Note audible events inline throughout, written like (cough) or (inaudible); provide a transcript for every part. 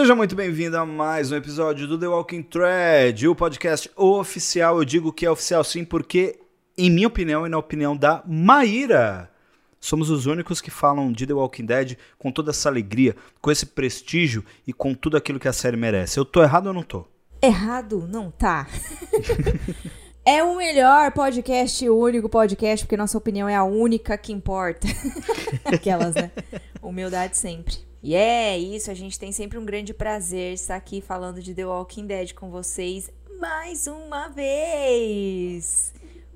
Seja muito bem-vindo a mais um episódio do The Walking Thread, o podcast oficial. Eu digo que é oficial sim, porque, em minha opinião e na opinião da Maíra, somos os únicos que falam de The Walking Dead com toda essa alegria, com esse prestígio e com tudo aquilo que a série merece. Eu tô errado ou não tô? Errado não tá. (laughs) é o melhor podcast, o único podcast, porque nossa opinião é a única que importa. (laughs) Aquelas, né? Humildade sempre. E é isso, a gente tem sempre um grande prazer estar aqui falando de The Walking Dead com vocês mais uma vez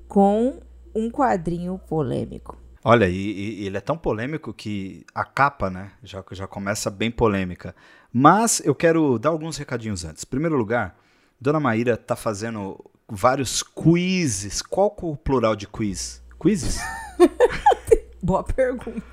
com um quadrinho polêmico. Olha, e, e, ele é tão polêmico que a capa, né, já, já começa bem polêmica. Mas eu quero dar alguns recadinhos antes. Em primeiro lugar, Dona Maíra tá fazendo vários quizzes. Qual é o plural de quiz? Quizzes? (laughs) Boa pergunta.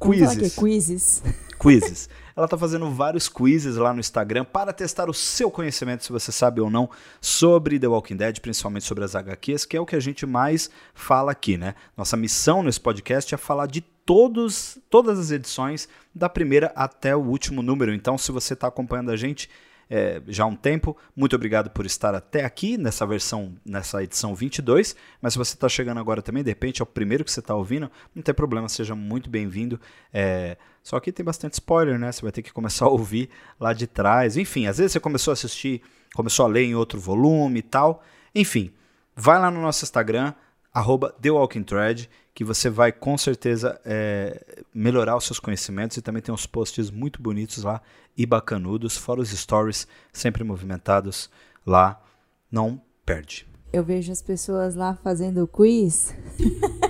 Quizzes. quizzes. Quizzes. Ela tá fazendo vários quizzes lá no Instagram para testar o seu conhecimento, se você sabe ou não, sobre The Walking Dead, principalmente sobre as HQs, que é o que a gente mais fala aqui, né? Nossa missão nesse podcast é falar de todos, todas as edições, da primeira até o último número. Então, se você está acompanhando a gente, é, já há um tempo. Muito obrigado por estar até aqui nessa versão, nessa edição 22. Mas se você está chegando agora também, de repente é o primeiro que você está ouvindo, não tem problema, seja muito bem-vindo. É, só que tem bastante spoiler, né? Você vai ter que começar a ouvir lá de trás. Enfim, às vezes você começou a assistir, começou a ler em outro volume e tal. Enfim, vai lá no nosso Instagram, arroba TheWalkingThread, que você vai com certeza é, melhorar os seus conhecimentos e também tem uns posts muito bonitos lá e bacanudos, fora os stories sempre movimentados lá. Não perde. Eu vejo as pessoas lá fazendo quiz. (laughs)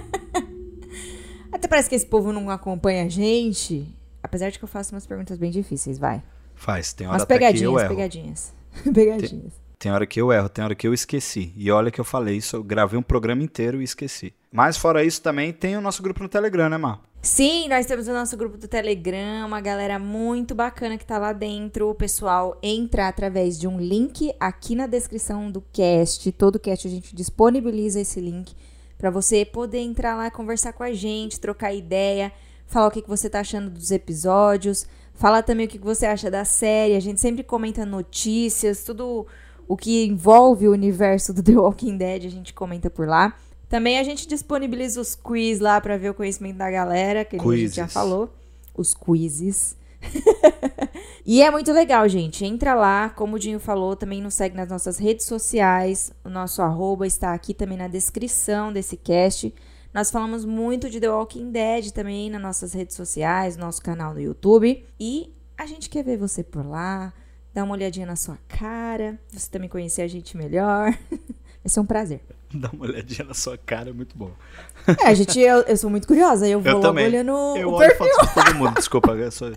Até parece que esse povo não acompanha a gente. Apesar de que eu faço umas perguntas bem difíceis, vai. Faz, tem hora umas pegadinhas, que eu erro. pegadinhas. (laughs) pegadinhas. Tem, tem hora que eu erro, tem hora que eu esqueci. E olha que eu falei isso, eu gravei um programa inteiro e esqueci. Mas fora isso também tem o nosso grupo no Telegram, né, Mar? Sim, nós temos o nosso grupo do Telegram, uma galera muito bacana que tá lá dentro. O pessoal entra através de um link aqui na descrição do cast. Todo cast a gente disponibiliza esse link para você poder entrar lá, conversar com a gente, trocar ideia, falar o que, que você tá achando dos episódios, falar também o que, que você acha da série. A gente sempre comenta notícias, tudo o que envolve o universo do (laughs) The Walking Dead, a gente comenta por lá. Também a gente disponibiliza os quiz lá para ver o conhecimento da galera, que a gente já falou. Os quizzes. (laughs) e é muito legal, gente. Entra lá, como o Dinho falou, também nos segue nas nossas redes sociais. O nosso arroba está aqui também na descrição desse cast. Nós falamos muito de The Walking Dead também nas nossas redes sociais, nosso canal no YouTube. E a gente quer ver você por lá, dar uma olhadinha na sua cara, você também conhecer a gente melhor. (laughs) Vai ser um prazer. (laughs) Dá uma olhadinha na sua cara, é muito bom. É, gente, eu, eu sou muito curiosa. Eu vou eu logo também. olhando eu o olho perfil. fotos de todo mundo, desculpa. eu sou-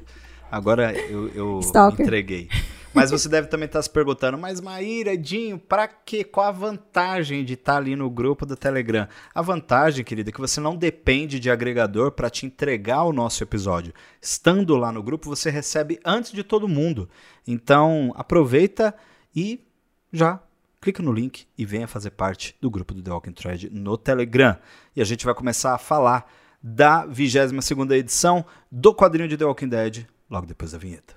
Agora eu, eu entreguei. Mas você deve também estar se perguntando, mas Maíra, Dinho, pra quê? Qual a vantagem de estar ali no grupo do Telegram? A vantagem, querida, é que você não depende de agregador para te entregar o nosso episódio. Estando lá no grupo, você recebe antes de todo mundo. Então, aproveita e já clica no link e venha fazer parte do grupo do The Walking Thread no Telegram. E a gente vai começar a falar da 22ª edição do quadrinho de The Walking Dead logo depois da vinheta.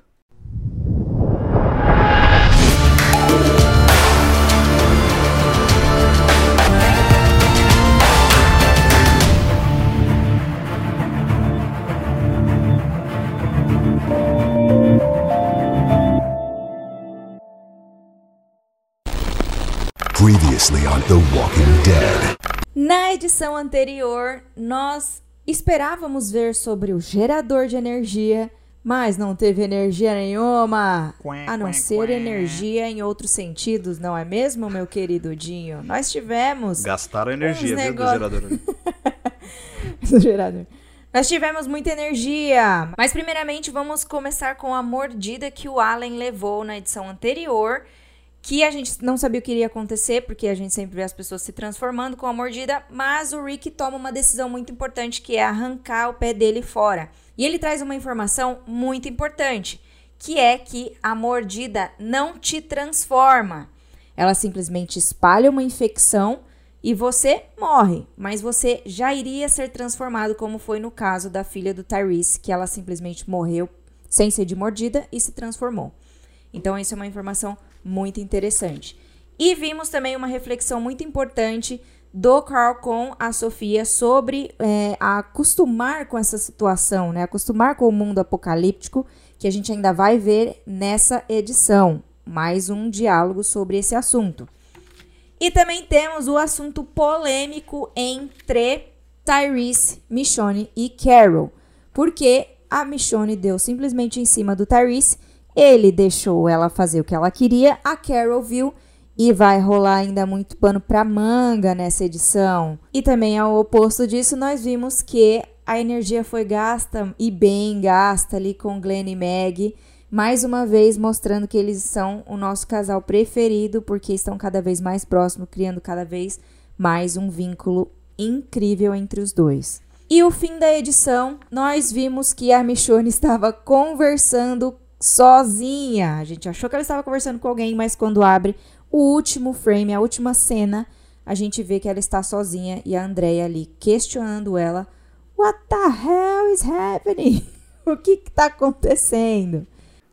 Previously on The Walking Dead. Na edição anterior, nós esperávamos ver sobre o gerador de energia, mas não teve energia nenhuma. A não ser energia em outros sentidos, não é mesmo, meu querido Dinho? Nós tivemos Gastaram energia, viu, do gerador. (laughs) do gerador. Nós tivemos muita energia. Mas primeiramente vamos começar com a mordida que o Allen levou na edição anterior, que a gente não sabia o que iria acontecer, porque a gente sempre vê as pessoas se transformando com a mordida, mas o Rick toma uma decisão muito importante, que é arrancar o pé dele fora. E ele traz uma informação muito importante, que é que a mordida não te transforma. Ela simplesmente espalha uma infecção e você morre, mas você já iria ser transformado, como foi no caso da filha do Tyrese, que ela simplesmente morreu sem ser de mordida, e se transformou. Então, isso é uma informação muito interessante. E vimos também uma reflexão muito importante do Carl com a Sofia sobre é, acostumar com essa situação, né? Acostumar com o mundo apocalíptico, que a gente ainda vai ver nessa edição. Mais um diálogo sobre esse assunto. E também temos o assunto polêmico entre Tyrese, Michonne e Carol. Porque a Michonne deu simplesmente em cima do Tyrese, ele deixou ela fazer o que ela queria, a Carol viu e vai rolar ainda muito pano para manga nessa edição. E também ao oposto disso, nós vimos que a energia foi gasta e bem gasta ali com Glenn e Meg, mais uma vez mostrando que eles são o nosso casal preferido porque estão cada vez mais próximos, criando cada vez mais um vínculo incrível entre os dois. E o fim da edição, nós vimos que a Michonne (laughs) estava conversando sozinha. A gente achou que ela estava conversando com alguém, mas quando abre o último frame, a última cena, a gente vê que ela está sozinha e a Andrea ali questionando ela. What the hell is happening? (laughs) o que está acontecendo?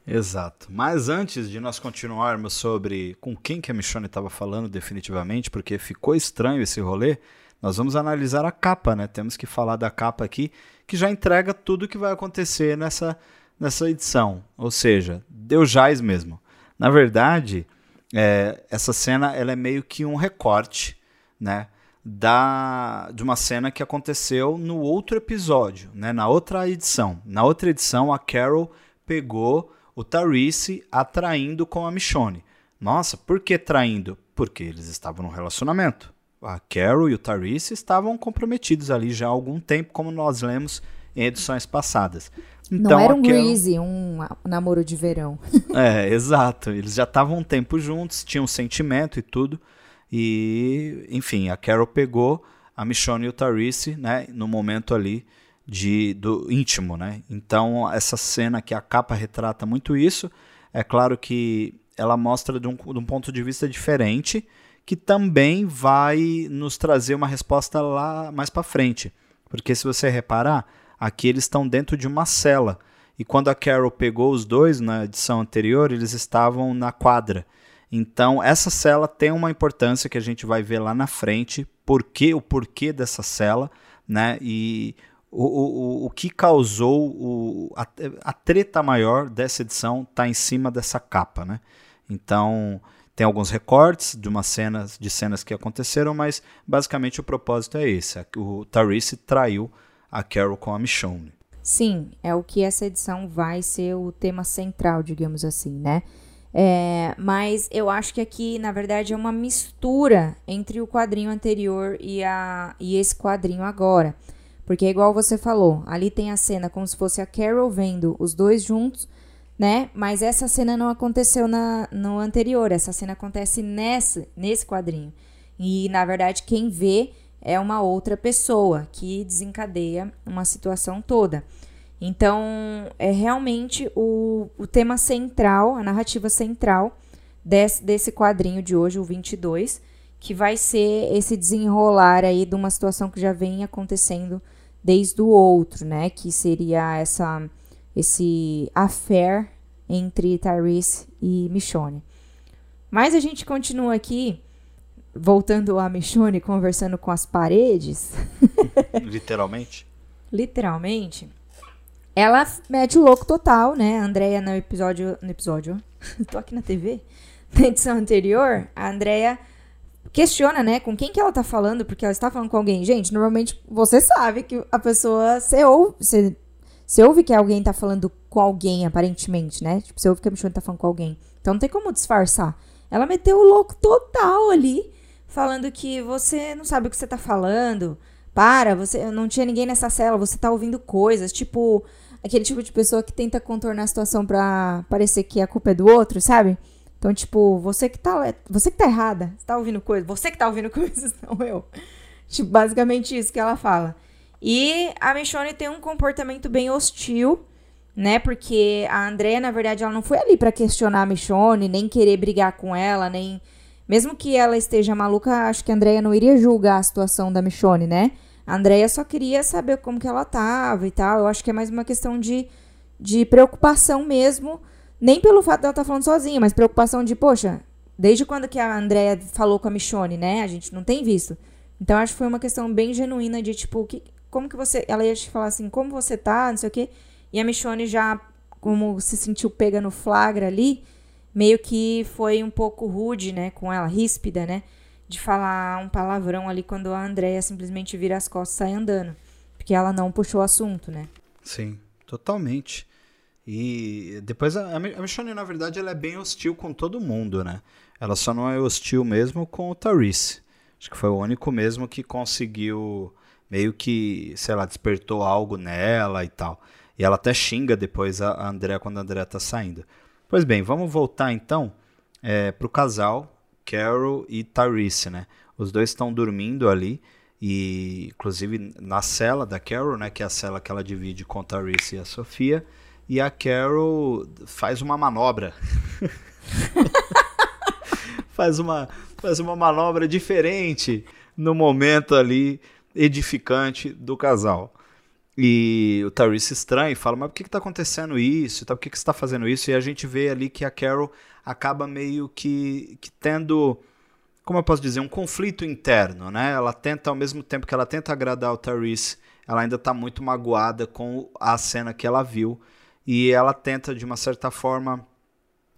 Exato. Mas antes de nós continuarmos sobre com quem que a Michonne estava falando definitivamente, porque ficou estranho esse rolê, nós vamos analisar a capa, né? Temos que falar da capa aqui, que já entrega tudo o que vai acontecer nessa, nessa edição. Ou seja, deu jaz mesmo. Na verdade, é, essa cena ela é meio que um recorte, né? Da, de uma cena que aconteceu no outro episódio, né, na outra edição. Na outra edição, a Carol pegou o Tarice atraindo com a Michonne. Nossa, por que traindo? Porque eles estavam num relacionamento. A Carol e o Tarice estavam comprometidos ali já há algum tempo, como nós lemos em edições passadas. Então, Não era um Carol... greasy, um namoro de verão. (laughs) é, exato. Eles já estavam um tempo juntos, tinham sentimento e tudo. E, enfim, a Carol pegou a Michonne e o Tarice, né, no momento ali de do íntimo, né? Então, essa cena que a capa retrata muito isso. É claro que ela mostra de um, de um ponto de vista diferente, que também vai nos trazer uma resposta lá mais para frente. Porque se você reparar, Aqui eles estão dentro de uma cela. E quando a Carol pegou os dois na edição anterior, eles estavam na quadra. Então, essa cela tem uma importância que a gente vai ver lá na frente, porquê, o porquê dessa cela, né? E o, o, o que causou o, a, a treta maior dessa edição está em cima dessa capa, né? Então, tem alguns recortes de umas cenas de cenas que aconteceram, mas basicamente o propósito é esse. O Tarice traiu a Carol com a Michonne. Sim, é o que essa edição vai ser o tema central, digamos assim, né? É, mas eu acho que aqui, na verdade, é uma mistura entre o quadrinho anterior e, a, e esse quadrinho agora. Porque é igual você falou, ali tem a cena como se fosse a Carol vendo os dois juntos, né? Mas essa cena não aconteceu na, no anterior, essa cena acontece nesse, nesse quadrinho. E, na verdade, quem vê é uma outra pessoa que desencadeia uma situação toda. Então, é realmente o, o tema central, a narrativa central desse, desse quadrinho de hoje, o 22, que vai ser esse desenrolar aí de uma situação que já vem acontecendo desde o outro, né? Que seria essa, esse affair entre Tyrese e Michonne. Mas a gente continua aqui voltando a Michonne conversando com as paredes. (laughs) Literalmente? Literalmente. Ela mete o louco total, né? A Andrea no episódio. No episódio. (laughs) tô aqui na TV. Na edição anterior, a Andrea questiona, né, com quem que ela tá falando, porque ela está falando com alguém. Gente, normalmente você sabe que a pessoa. Você ouve, você, você ouve que alguém tá falando com alguém, aparentemente, né? Tipo, você ouve que a Michonne tá falando com alguém. Então não tem como disfarçar. Ela meteu o louco total ali falando que você não sabe o que você tá falando. Para, você não tinha ninguém nessa cela, você tá ouvindo coisas, tipo aquele tipo de pessoa que tenta contornar a situação para parecer que a culpa é do outro, sabe? Então, tipo, você que tá, você que tá errada, você tá ouvindo coisas, você que tá ouvindo (laughs) coisas, não eu. Tipo, basicamente isso que ela fala. E a Michonne tem um comportamento bem hostil, né? Porque a Andrea, na verdade, ela não foi ali para questionar a Michonne, nem querer brigar com ela, nem mesmo que ela esteja maluca, acho que a Andrea não iria julgar a situação da Michonne, né? A Andrea só queria saber como que ela tava e tal. Eu acho que é mais uma questão de, de preocupação mesmo, nem pelo fato dela estar tá falando sozinha, mas preocupação de, poxa, desde quando que a Andrea falou com a Michonne, né? A gente não tem visto. Então acho que foi uma questão bem genuína de tipo, que, como que você. Ela ia te falar assim, como você tá, não sei o quê. E a Michonne já, como se sentiu pega no flagra ali, meio que foi um pouco rude, né, com ela, ríspida, né? De falar um palavrão ali quando a Andrea simplesmente vira as costas e sai andando. Porque ela não puxou o assunto, né? Sim, totalmente. E depois a, a Michonne, na verdade, ela é bem hostil com todo mundo, né? Ela só não é hostil mesmo com o Tarice. Acho que foi o único mesmo que conseguiu meio que, sei lá, despertou algo nela e tal. E ela até xinga depois a Andrea quando a Andrea tá saindo. Pois bem, vamos voltar então é, pro casal, Carol e Tarice, né? Os dois estão dormindo ali e inclusive na cela da Carol, né, que é a cela que ela divide com Tarice e a Sofia, e a Carol faz uma manobra. (laughs) faz uma faz uma manobra diferente no momento ali edificante do casal. E o Tyrese estranha e fala, mas por que está acontecendo isso? Por que, que você está fazendo isso? E a gente vê ali que a Carol acaba meio que, que tendo, como eu posso dizer, um conflito interno, né? Ela tenta, ao mesmo tempo que ela tenta agradar o Tyrese, ela ainda está muito magoada com a cena que ela viu. E ela tenta, de uma certa forma,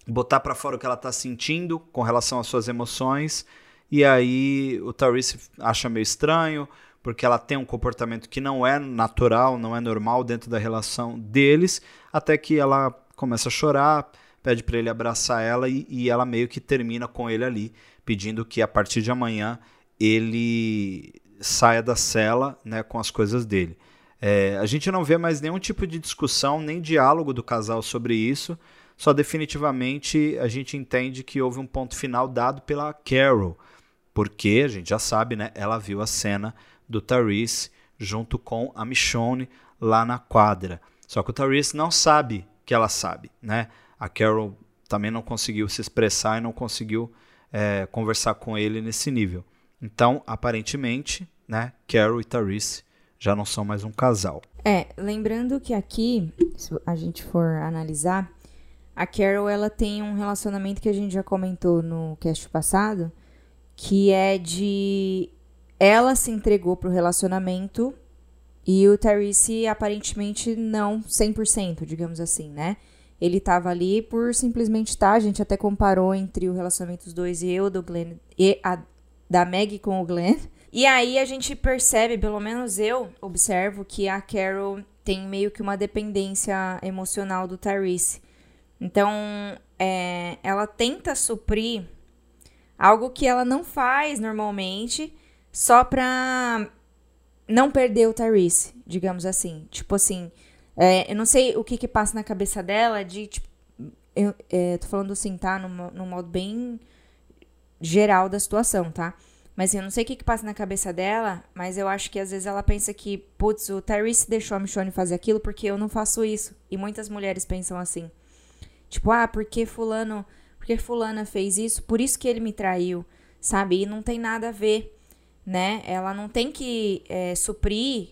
botar para fora o que ela está sentindo com relação às suas emoções. E aí o Tyrese acha meio estranho, porque ela tem um comportamento que não é natural, não é normal dentro da relação deles, até que ela começa a chorar, pede para ele abraçar ela e, e, ela meio que termina com ele ali, pedindo que a partir de amanhã ele saia da cela né, com as coisas dele. É, a gente não vê mais nenhum tipo de discussão, nem diálogo do casal sobre isso, só definitivamente a gente entende que houve um ponto final dado pela Carol, porque a gente já sabe, né, ela viu a cena do Tyrese junto com a Michonne lá na quadra. Só que o Tyrese não sabe que ela sabe, né? A Carol também não conseguiu se expressar e não conseguiu é, conversar com ele nesse nível. Então, aparentemente, né, Carol e Tyrese já não são mais um casal. É, lembrando que aqui, se a gente for analisar, a Carol ela tem um relacionamento que a gente já comentou no cast passado, que é de ela se entregou pro relacionamento e o Tyrese aparentemente não 100%, digamos assim, né? Ele tava ali por simplesmente estar, tá, a gente até comparou entre o relacionamento dos dois e eu, do Glenn, e a da Meg com o Glenn. E aí a gente percebe, pelo menos eu observo, que a Carol tem meio que uma dependência emocional do Tyrese. Então, é, ela tenta suprir algo que ela não faz normalmente, só pra não perder o Tyrese, digamos assim. Tipo assim, é, eu não sei o que que passa na cabeça dela de, tipo, eu é, tô falando assim, tá? Num, num modo bem geral da situação, tá? Mas assim, eu não sei o que que passa na cabeça dela, mas eu acho que às vezes ela pensa que, putz, o Tyrese deixou a Michonne fazer aquilo porque eu não faço isso. E muitas mulheres pensam assim. Tipo, ah, porque fulano, porque fulana fez isso, por isso que ele me traiu, sabe? E não tem nada a ver né? Ela não tem que é, suprir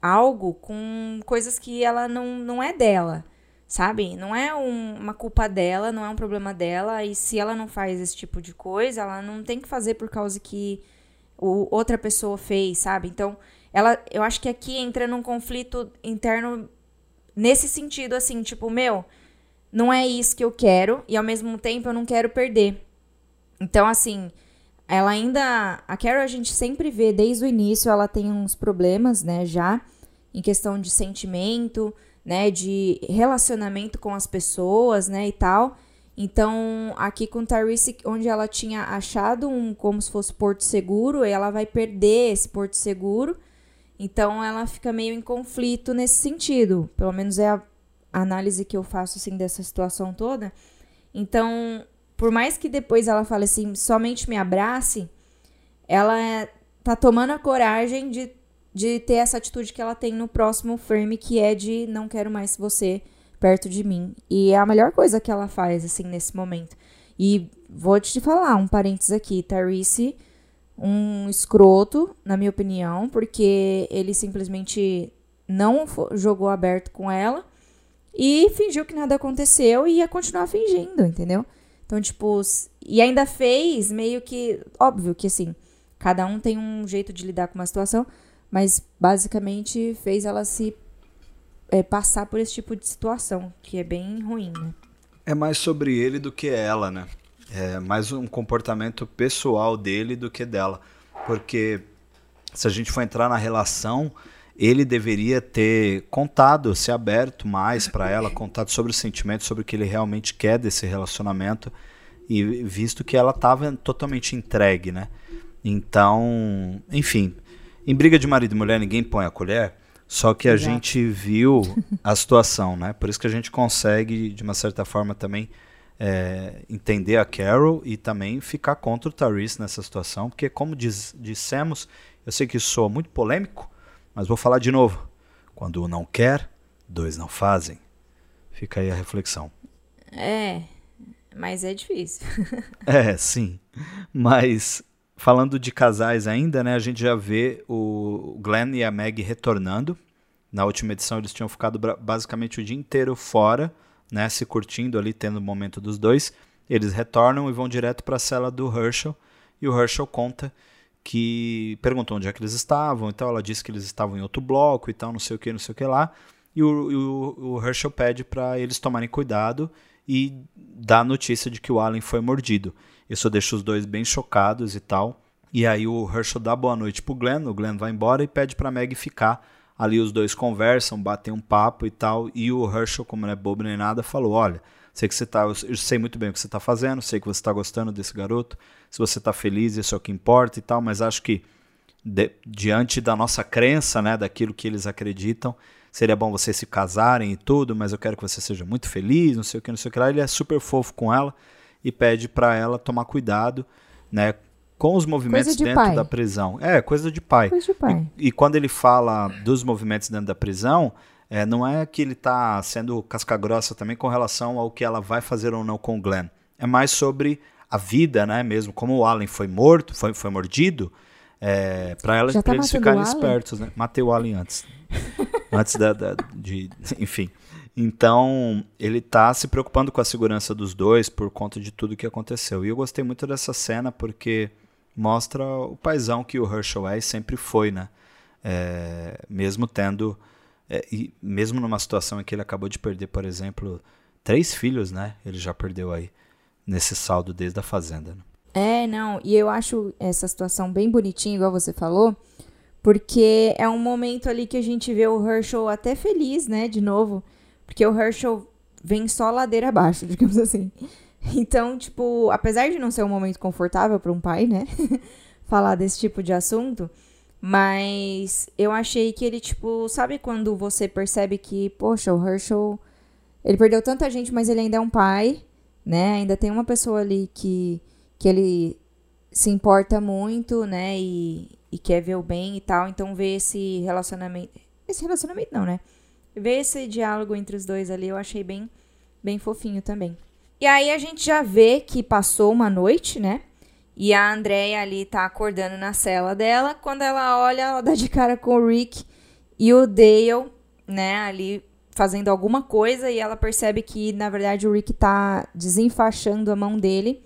algo com coisas que ela não, não é dela, sabe? Não é um, uma culpa dela, não é um problema dela. E se ela não faz esse tipo de coisa, ela não tem que fazer por causa que o, outra pessoa fez, sabe? Então, ela, eu acho que aqui entra num conflito interno nesse sentido, assim, tipo, meu, não é isso que eu quero e ao mesmo tempo eu não quero perder. Então, assim, ela ainda. A Carol a gente sempre vê desde o início, ela tem uns problemas, né, já, em questão de sentimento, né, de relacionamento com as pessoas, né, e tal. Então, aqui com Tyrese, onde ela tinha achado um como se fosse porto seguro, ela vai perder esse porto seguro. Então, ela fica meio em conflito nesse sentido. Pelo menos é a análise que eu faço assim dessa situação toda. Então, por mais que depois ela fale assim, somente me abrace, ela é, tá tomando a coragem de, de ter essa atitude que ela tem no próximo frame, que é de não quero mais você perto de mim. E é a melhor coisa que ela faz, assim, nesse momento. E vou te falar, um parênteses aqui, Tarice, um escroto, na minha opinião, porque ele simplesmente não jogou aberto com ela e fingiu que nada aconteceu e ia continuar fingindo, entendeu? Então, tipo, e ainda fez meio que. Óbvio que assim, cada um tem um jeito de lidar com uma situação, mas basicamente fez ela se é, passar por esse tipo de situação, que é bem ruim, né? É mais sobre ele do que ela, né? É mais um comportamento pessoal dele do que dela. Porque se a gente for entrar na relação, ele deveria ter contado, se aberto mais para ela, contado sobre os sentimentos, sobre o que ele realmente quer desse relacionamento, e visto que ela estava totalmente entregue, né? Então, enfim, em briga de marido e mulher ninguém põe a colher, só que a Exato. gente viu a situação, né? Por isso que a gente consegue, de uma certa forma, também é, entender a Carol e também ficar contra o Tyrese nessa situação, porque, como diz, dissemos, eu sei que isso soa muito polêmico, mas vou falar de novo. Quando um não quer, dois não fazem. Fica aí a reflexão. É, mas é difícil. (laughs) é, sim. Mas falando de casais ainda, né, a gente já vê o Glenn e a Meg retornando. Na última edição eles tinham ficado basicamente o dia inteiro fora, né, se curtindo ali, tendo o momento dos dois. Eles retornam e vão direto para a cela do Herschel. E o Herschel conta que perguntou onde é que eles estavam, então ela disse que eles estavam em outro bloco e tal, não sei o que, não sei o que lá. E o, o, o Herschel pede para eles tomarem cuidado e dá notícia de que o Allen foi mordido. Isso deixa os dois bem chocados e tal. E aí o Herschel dá boa noite pro Glenn, o Glenn vai embora e pede pra Meg ficar. Ali os dois conversam, batem um papo e tal. E o Herschel, como não é bobo nem nada, falou: Olha, sei que você tá. Eu sei muito bem o que você está fazendo, sei que você está gostando desse garoto se você está feliz, isso é o que importa e tal, mas acho que de, diante da nossa crença, né, daquilo que eles acreditam, seria bom vocês se casarem e tudo, mas eu quero que você seja muito feliz, não sei o que, não sei o que lá. Ele é super fofo com ela e pede para ela tomar cuidado, né, com os movimentos de dentro pai. da prisão. É, coisa de pai. Coisa de pai. E, e quando ele fala dos movimentos dentro da prisão, é, não é que ele está sendo casca-grossa também com relação ao que ela vai fazer ou não com o Glenn. É mais sobre a vida, né, mesmo, como o Allen foi morto, foi, foi mordido, é, para ela, tá eles ficarem espertos, né? Matei o Allen antes. (laughs) antes da, da, de. Enfim. Então, ele tá se preocupando com a segurança dos dois por conta de tudo que aconteceu. E eu gostei muito dessa cena porque mostra o paizão que o Herschel é e sempre foi, né? É, mesmo tendo. É, e mesmo numa situação em que ele acabou de perder, por exemplo, três filhos, né? Ele já perdeu aí nesse saldo desde a fazenda. Né? É, não, e eu acho essa situação bem bonitinha, igual você falou, porque é um momento ali que a gente vê o Herschel até feliz, né, de novo, porque o Herschel vem só ladeira abaixo, (laughs) digamos assim. Então, tipo, apesar de não ser um momento confortável para um pai, né, (laughs) falar desse tipo de assunto, mas eu achei que ele, tipo, sabe quando você percebe que, poxa, o Herschel, ele perdeu tanta gente, mas ele ainda é um pai, né? Ainda tem uma pessoa ali que, que ele se importa muito, né? E, e quer ver o bem e tal. Então, ver esse relacionamento. Esse relacionamento não, né? Ver esse diálogo entre os dois ali eu achei bem, bem fofinho também. E aí a gente já vê que passou uma noite, né? E a Andrea ali tá acordando na cela dela. Quando ela olha, ela dá de cara com o Rick e o Dale, né? Ali fazendo alguma coisa e ela percebe que, na verdade, o Rick tá desenfaixando a mão dele.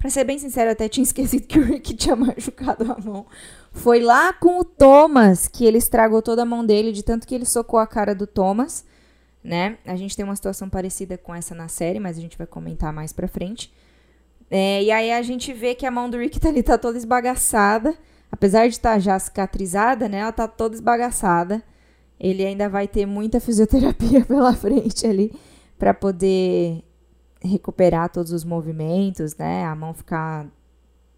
Pra ser bem sincero, até tinha (laughs) esquecido que o Rick tinha machucado a mão. Foi lá com o Thomas que ele estragou toda a mão dele, de tanto que ele socou a cara do Thomas, né? A gente tem uma situação parecida com essa na série, mas a gente vai comentar mais pra frente. É, e aí a gente vê que a mão do Rick tá ali, tá toda esbagaçada. Apesar de estar tá já cicatrizada, né? Ela tá toda esbagaçada ele ainda vai ter muita fisioterapia (laughs) pela frente ali para poder recuperar todos os movimentos, né? A mão ficar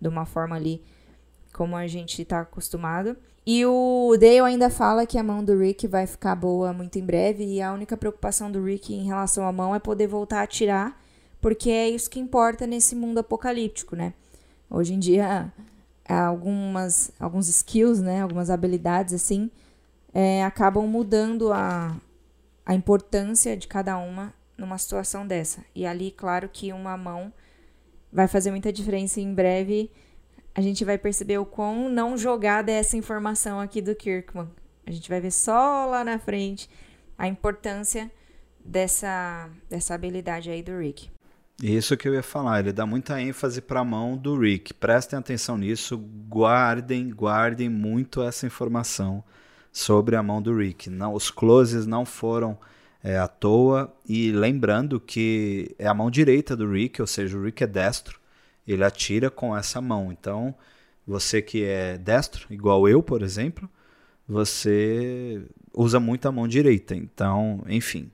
de uma forma ali como a gente está acostumado. E o Dale ainda fala que a mão do Rick vai ficar boa muito em breve e a única preocupação do Rick em relação à mão é poder voltar a tirar, porque é isso que importa nesse mundo apocalíptico, né? Hoje em dia, algumas alguns skills, né, algumas habilidades assim, é, acabam mudando a, a importância de cada uma numa situação dessa. E ali, claro que uma mão vai fazer muita diferença e em breve a gente vai perceber o quão não jogada é essa informação aqui do Kirkman. A gente vai ver só lá na frente a importância dessa, dessa habilidade aí do Rick. Isso que eu ia falar, ele dá muita ênfase para a mão do Rick. Prestem atenção nisso, guardem, guardem muito essa informação sobre a mão do Rick. Não, os closes não foram é, à toa e lembrando que é a mão direita do Rick, ou seja, o Rick é destro, ele atira com essa mão. Então, você que é destro, igual eu, por exemplo, você usa muito a mão direita. Então, enfim,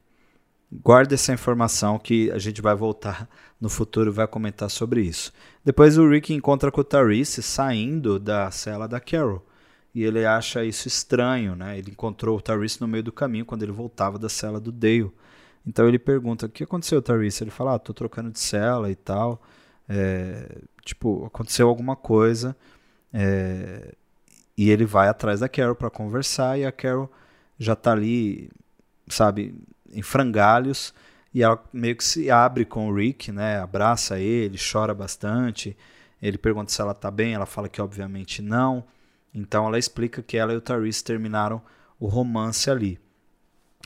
guarde essa informação que a gente vai voltar (laughs) no futuro vai comentar sobre isso. Depois o Rick encontra com o Tarice saindo da cela da Carol. E ele acha isso estranho, né? Ele encontrou o Tarice no meio do caminho quando ele voltava da cela do Dale. Então ele pergunta: O que aconteceu, Tarice? Ele fala: Ah, tô trocando de cela e tal. É, tipo, aconteceu alguma coisa. É, e ele vai atrás da Carol para conversar. E a Carol já tá ali, sabe, em frangalhos. E ela meio que se abre com o Rick, né? Abraça ele, chora bastante. Ele pergunta se ela tá bem. Ela fala que obviamente não. Então ela explica que ela e o Therese terminaram o romance ali.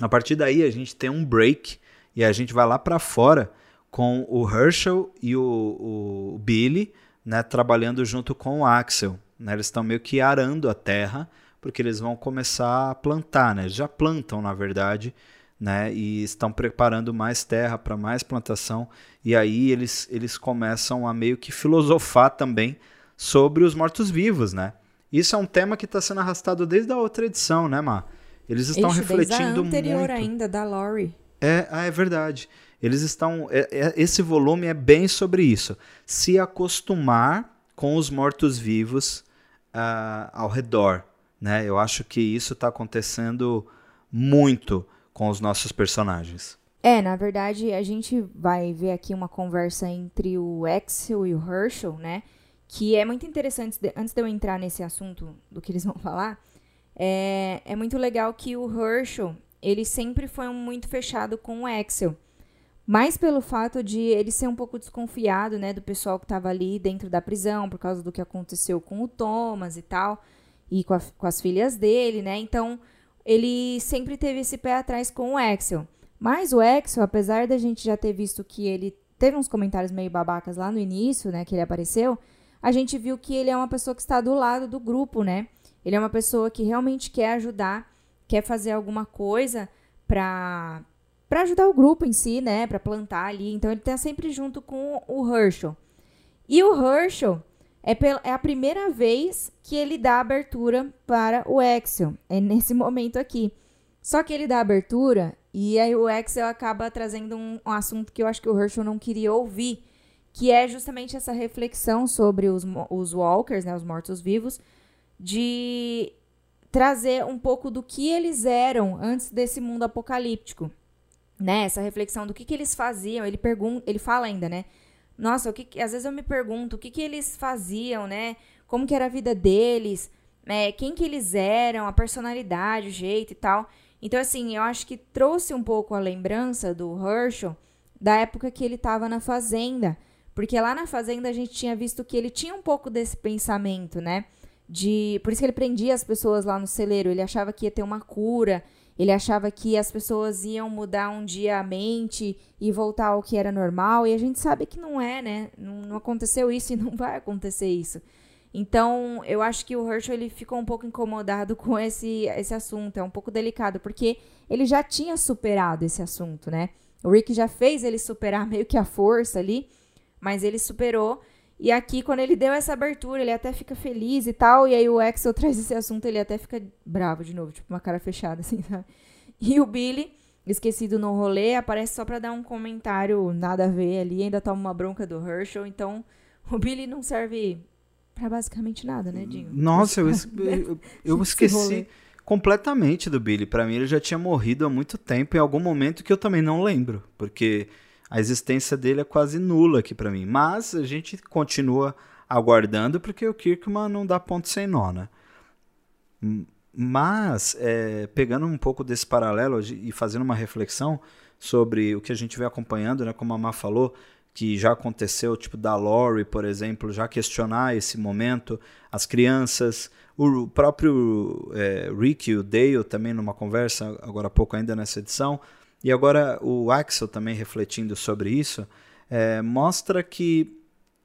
A partir daí a gente tem um break e a gente vai lá para fora com o Herschel e o, o Billy né, trabalhando junto com o Axel. Né? Eles estão meio que arando a terra porque eles vão começar a plantar, né? Já plantam, na verdade, né? E estão preparando mais terra para mais plantação. E aí eles, eles começam a meio que filosofar também sobre os mortos-vivos, né? Isso é um tema que está sendo arrastado desde a outra edição, né, Má? Eles estão Ixi, refletindo muito. anterior muito. ainda, da Laurie. É, ah, é verdade. Eles estão. É, é, esse volume é bem sobre isso. Se acostumar com os mortos-vivos uh, ao redor. Né? Eu acho que isso está acontecendo muito com os nossos personagens. É, na verdade, a gente vai ver aqui uma conversa entre o Axel e o Herschel, né? que é muito interessante, antes de eu entrar nesse assunto do que eles vão (laughs) falar, é, é muito legal que o Herschel, ele sempre foi muito fechado com o Axel. Mais pelo fato de ele ser um pouco desconfiado, né, do pessoal que estava ali dentro da prisão, por causa do que aconteceu com o Thomas e tal, e com, a, com as filhas dele, né, então ele sempre teve esse pé atrás com o Axel. Mas o Axel, apesar da gente já ter visto que ele teve uns comentários meio babacas lá no início, né, que ele apareceu, a gente viu que ele é uma pessoa que está do lado do grupo, né? Ele é uma pessoa que realmente quer ajudar, quer fazer alguma coisa para para ajudar o grupo em si, né, para plantar ali. Então ele está sempre junto com o Herschel. E o Herschel é, é, a primeira vez que ele dá abertura para o Excel. É nesse (laughs) momento aqui. Só que ele dá abertura e aí o Excel acaba trazendo um, um assunto que eu acho que o Herschel não queria ouvir, que é justamente essa reflexão sobre os, os walkers, né, os mortos-vivos, de trazer um pouco do que eles eram antes desse mundo apocalíptico. Né? Essa reflexão do que, que eles faziam, ele pergunta, ele fala ainda, né? Nossa, o que, às vezes eu me pergunto o que, que eles faziam, né? Como que era a vida deles, né? quem que eles eram, a personalidade, o jeito e tal. Então, assim, eu acho que trouxe um pouco a lembrança do Herschel da época que ele estava na fazenda, porque lá na fazenda a gente tinha visto que ele tinha um pouco desse pensamento, né? De, por isso que ele prendia as pessoas lá no celeiro, ele achava que ia ter uma cura, ele achava que as pessoas iam mudar um dia a mente e voltar ao que era normal, e a gente sabe que não é, né? Não, não aconteceu isso e (laughs) não vai acontecer isso. Então, eu acho que o Herschel ele ficou um pouco incomodado com esse, esse assunto, é um pouco delicado, porque ele já tinha superado esse assunto, né? O Rick já fez ele superar meio que a força ali, mas ele superou. E aqui, quando ele deu essa abertura, ele até fica feliz e tal. E aí o Axel (laughs) traz esse assunto, ele até fica bravo de novo, tipo uma cara fechada, assim, (laughs) sabe? E o Billy, esquecido no rolê, aparece só pra dar um comentário nada a ver ali, ainda toma uma bronca do Herschel. Então, o Billy não serve pra basicamente nada, né, Dinho? Nossa, eu, (laughs) eu, eu esqueci completamente do Billy. Para mim, ele já tinha morrido há muito tempo, em algum momento que eu também não lembro. Porque a existência dele é quase nula aqui para mim. Mas a gente continua aguardando porque o Kirkman não dá ponto sem nó, né? Mas, é, pegando um pouco desse paralelo e fazendo uma reflexão sobre o que a gente vem acompanhando, né, como a Má falou, que já aconteceu, tipo da Lori, por exemplo, já questionar esse momento, as crianças, o próprio é, Rick e o Dale também numa conversa, agora há pouco ainda nessa edição, E agora o Axel também refletindo sobre isso, é, mostra que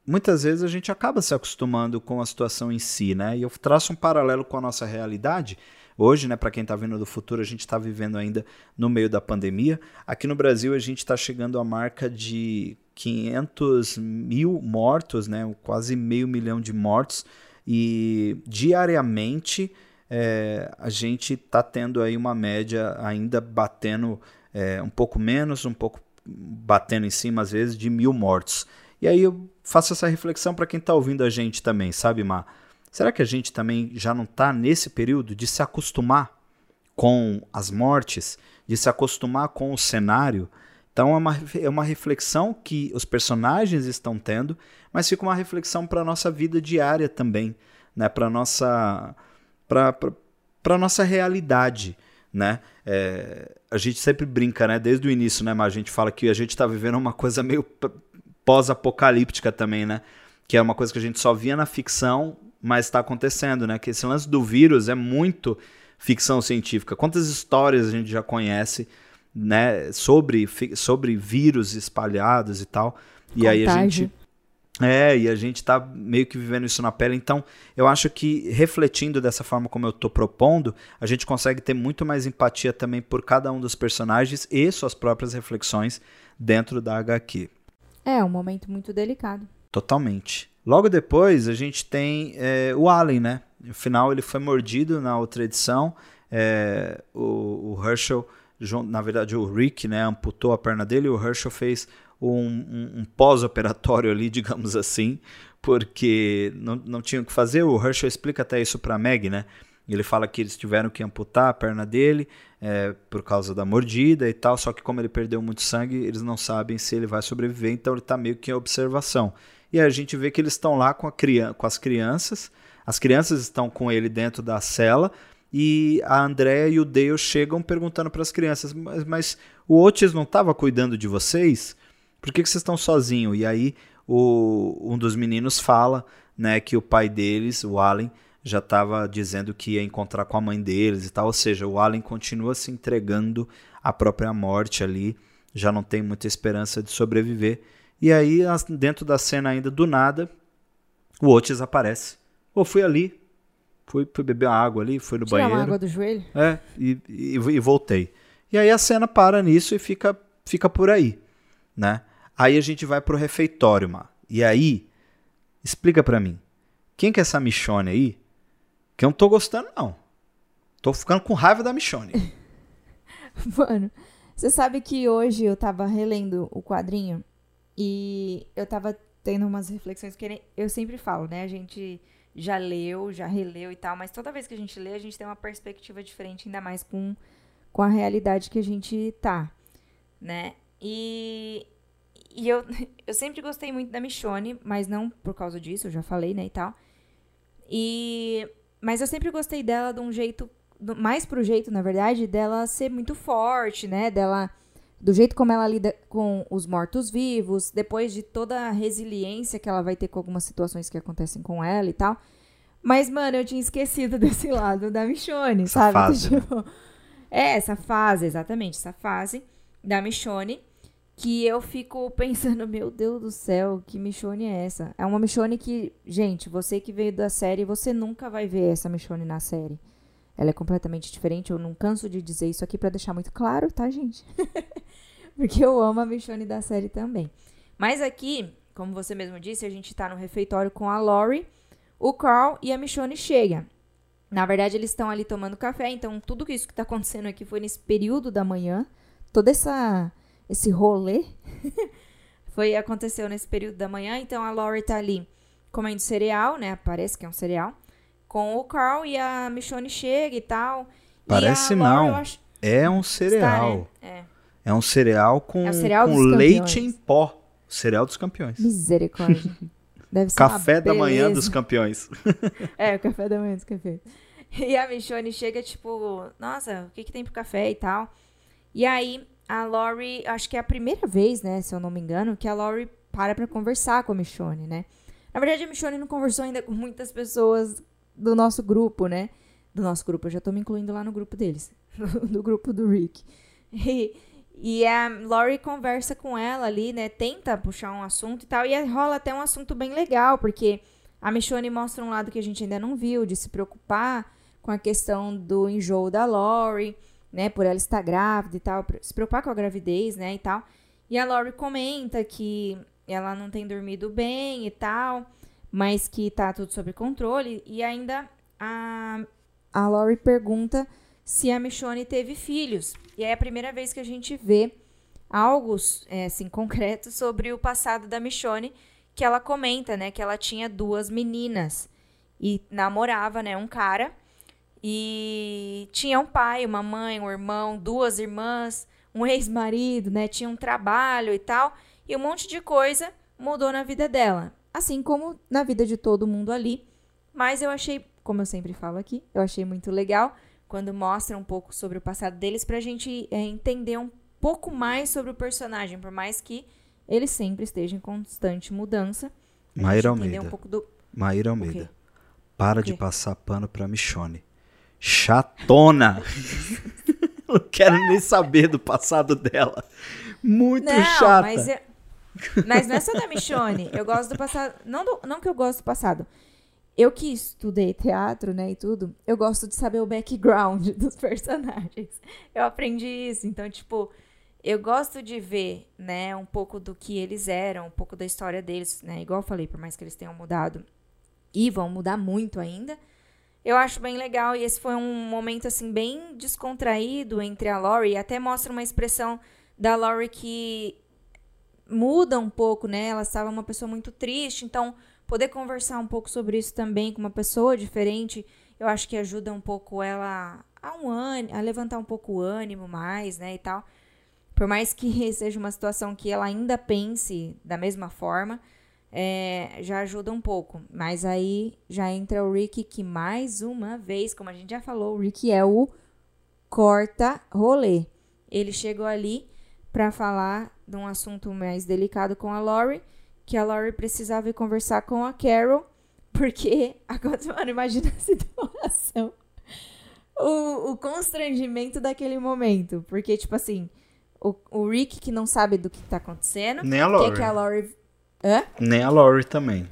muitas vezes a gente acaba se acostumando com a situação em si, né? E eu traço um paralelo com a nossa realidade. Hoje, né, para quem está vindo do futuro, a gente está vivendo ainda no meio da pandemia. Aqui no Brasil, a gente está chegando à marca de 500 mil mortos, né, quase meio milhão de mortos. E diariamente é, a gente está tendo aí uma média ainda batendo é, um pouco menos, um pouco batendo em cima às vezes de mil mortos. E aí eu faço essa reflexão para quem está ouvindo a gente também, sabe, Mar? Será que a gente também já não está nesse período de se acostumar com as mortes, de se acostumar com o cenário? Então é uma, é uma reflexão que os personagens estão tendo, mas fica uma reflexão para a nossa vida diária também, né? para a nossa, nossa realidade. Né? É, a gente sempre brinca, né? Desde o início, né? Mas a gente fala que a gente está vivendo uma coisa meio pós-apocalíptica também, né? Que é uma coisa que a gente só via na ficção, mas está acontecendo, né? Que esse lance do vírus é muito ficção científica. Quantas histórias a gente já conhece, né? Sobre, sobre vírus espalhados e tal. E Contágio. aí a gente é, e a gente tá meio que vivendo isso na pele. Então, eu acho que refletindo dessa forma como eu tô propondo, a gente consegue ter muito mais empatia também por cada um dos personagens e suas próprias reflexões dentro da HQ. É, um momento muito delicado. Totalmente. Logo depois, a gente tem é, o Allen, né? No final, ele foi mordido na outra edição. É, o, o Herschel, na verdade, o Rick, né, amputou a perna dele. O Herschel fez um, um, um pós-operatório ali, (laughs) digamos assim, porque não, não tinham o que fazer. O Herschel explica até isso para Meg, né? Ele fala que eles tiveram que amputar a perna dele é, por causa da mordida e tal, só que como ele perdeu muito sangue, eles não sabem se ele vai sobreviver, então ele está meio que em observação. E a gente vê que eles estão lá com, a com as crianças, as crianças estão com ele dentro da cela, e a Andrea e o Dale chegam perguntando para as crianças: mas, mas o Otis não estava cuidando de vocês? Por que, que vocês estão sozinhos? E aí o, um dos meninos fala né, que o pai deles, o Allen, já estava dizendo que ia encontrar com a mãe deles e tal. Ou seja, o Allen continua se entregando à própria morte ali, já não tem muita esperança de sobreviver. E aí, dentro da cena ainda do nada, o Otis aparece. Ou fui ali, fui, fui beber água ali, fui no Tirar banheiro. uma água do joelho? É, e, e, e voltei. E aí a cena para nisso e fica, fica por aí, né? Aí a gente vai pro refeitório, mano. E aí, explica para mim. Quem que é essa Michone aí? Que eu não tô gostando, não. Tô ficando com raiva da Michone. (laughs) Mano, você sabe que hoje eu tava relendo o quadrinho e eu tava tendo umas reflexões que eu sempre falo, né? A gente já leu, já releu e tal, mas toda vez que a gente lê, a gente tem uma perspectiva diferente, ainda mais com, com a realidade que a gente tá, né? E e eu, (laughs) eu sempre gostei muito da Michonne, mas não por causa disso, eu já falei, né, e tal. E, mas eu sempre gostei dela de um jeito, mais pro jeito, na verdade, dela ser muito forte, né, dela, do jeito como ela lida com os mortos-vivos, depois de toda a resiliência que ela vai ter com algumas situações que acontecem com ela e tal. Mas, mano, eu tinha esquecido (laughs) desse lado da Michonne, sabe? Fase, né? tipo, (laughs) É, essa fase, exatamente, essa fase da Michonne que eu fico pensando, (laughs) meu Deus do céu, que Michonne é essa? É uma Michonne que, gente, você que veio da série, você nunca vai ver essa Michonne na série. Ela é completamente diferente, eu não canso de dizer isso aqui para deixar muito claro, tá, gente? (laughs) Porque eu amo a Michonne da série também. Mas aqui, como você mesmo disse, a gente tá no refeitório com a Lori, o Carl e a Michonne chega. Na verdade, eles estão ali tomando café, então tudo isso que tá acontecendo aqui foi nesse período da manhã. Toda essa esse rolê (laughs) foi aconteceu nesse período da manhã. Então a Laurie tá ali comendo cereal, né? Parece que é um cereal. Com o Carl e a Michonne chega e tal. Parece e não. Acho... É um cereal. Está, né? é. é. um cereal com, é cereal com leite em pó. Cereal dos campeões. Misericórdia. (laughs) Deve ser Café da manhã dos campeões. (laughs) é, o café da manhã dos campeões. E a Michonne chega, tipo, nossa, o que, que tem pro café e tal. E aí a Lori, acho que é a primeira vez, né, se eu não me engano, que a Lori para pra conversar com a Michonne, né? Na verdade, a Michonne não conversou ainda com muitas pessoas do nosso grupo, né? Do nosso grupo, eu já tô me incluindo lá no grupo deles, (laughs) do grupo do Rick. E, E a Lori conversa com ela ali, né? Tenta puxar um assunto e tal. E rola até um assunto bem legal, porque a Michonne mostra um lado que a gente ainda não viu, de se preocupar com a questão do enjoo da Lori, né? Por ela estar grávida e tal, se preocupar com a gravidez, né? E tal. E a Lori comenta que ela não tem dormido bem e tal, mas que tá tudo sob controle. E ainda a, a Lori pergunta se a Michonne teve filhos. E é a primeira vez que a gente vê algo é, assim, (laughs) concreto sobre o passado da Michonne, que ela comenta, né, que ela tinha duas meninas e namorava, né, um cara e tinha um pai, uma mãe, um irmão, duas irmãs, um ex-marido, né, tinha um trabalho e tal, e um monte de coisa mudou na vida dela, assim como na vida de todo mundo ali. Mas eu achei, como eu sempre falo aqui, eu achei muito legal quando mostra um pouco sobre o passado deles pra gente é, entender um pouco mais sobre o personagem, por mais que ele sempre esteja em constante mudança. Maíra Almeida. Um do... Maíra Almeida. Para de passar pano pra Michone. Chatona! (laughs) não quero nem saber do passado dela. Muito não, chata. Mas, eu... mas não é só da Michone. Eu gosto do passado. Não, do... não que eu gosto do passado eu que estudei teatro, né, e tudo, eu gosto de saber o background (laughs) dos personagens. Eu aprendi isso, então, tipo, eu gosto de ver, né, um pouco do que eles eram, um pouco da história deles, né, igual eu falei, por mais que eles tenham mudado e vão mudar muito ainda, eu acho bem legal e esse foi um momento, assim, bem descontraído entre a Laurie até mostra uma expressão da Laurie que muda um pouco, né, ela estava uma pessoa muito triste, então poder conversar um pouco sobre isso também com uma pessoa diferente, eu acho que ajuda um pouco ela a um a levantar um pouco o ânimo mais, né, e tal. Por mais que (laughs) seja uma situação que ela ainda pense da mesma forma, é, já ajuda um pouco. Mas aí já entra o Rick, que mais uma vez, como a gente já falou, o Rick é o corta-rolê. Ele chegou ali para falar de um assunto mais delicado com a Lori que a Laurie precisava ir conversar com a Carol, (laughs) porque (laughs) agora, mano, imagina a situação. O, o constrangimento daquele momento. Porque, tipo assim, o, o Rick que não sabe do que tá acontecendo. Nem a Laurie. Quer que a Laurie. Hã? Nem a Laurie também.